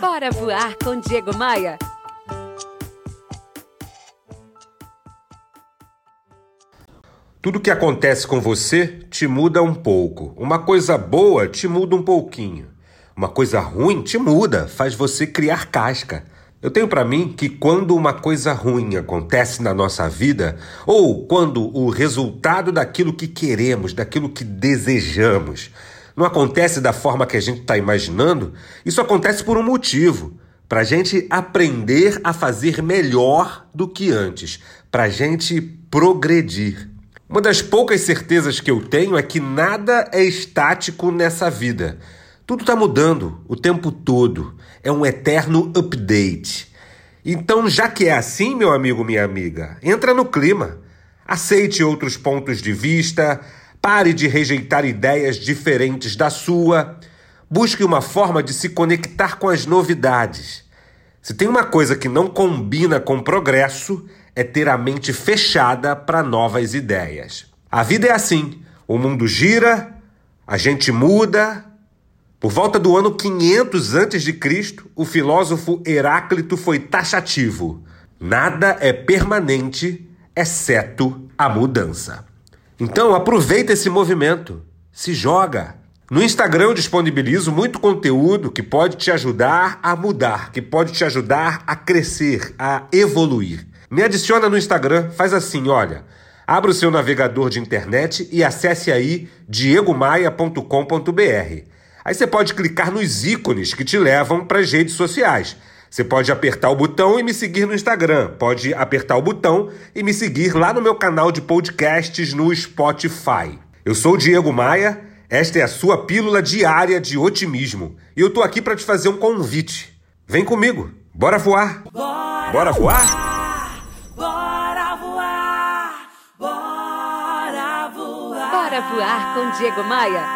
Bora voar com Diego Maia. Tudo que acontece com você te muda um pouco. Uma coisa boa te muda um pouquinho. Uma coisa ruim te muda, faz você criar casca. Eu tenho para mim que quando uma coisa ruim acontece na nossa vida, ou quando o resultado daquilo que queremos, daquilo que desejamos, não acontece da forma que a gente está imaginando, isso acontece por um motivo. Para a gente aprender a fazer melhor do que antes, para a gente progredir. Uma das poucas certezas que eu tenho é que nada é estático nessa vida. Tudo está mudando o tempo todo. É um eterno update. Então, já que é assim, meu amigo, minha amiga, entra no clima. Aceite outros pontos de vista, pare de rejeitar ideias diferentes da sua, busque uma forma de se conectar com as novidades. Se tem uma coisa que não combina com progresso, é ter a mente fechada para novas ideias. A vida é assim: o mundo gira, a gente muda. Por volta do ano 500 a.C., o filósofo Heráclito foi taxativo: nada é permanente, exceto a mudança. Então aproveita esse movimento, se joga. No Instagram eu disponibilizo muito conteúdo que pode te ajudar a mudar, que pode te ajudar a crescer, a evoluir. Me adiciona no Instagram, faz assim, olha. Abra o seu navegador de internet e acesse aí diegomaia.com.br. Aí você pode clicar nos ícones que te levam para as redes sociais. Você pode apertar o botão e me seguir no Instagram. Pode apertar o botão e me seguir lá no meu canal de podcasts no Spotify. Eu sou o Diego Maia, esta é a sua pílula diária de otimismo. E eu tô aqui para te fazer um convite. Vem comigo, bora voar! Bora, bora voar? Bora voar com Diego Maia.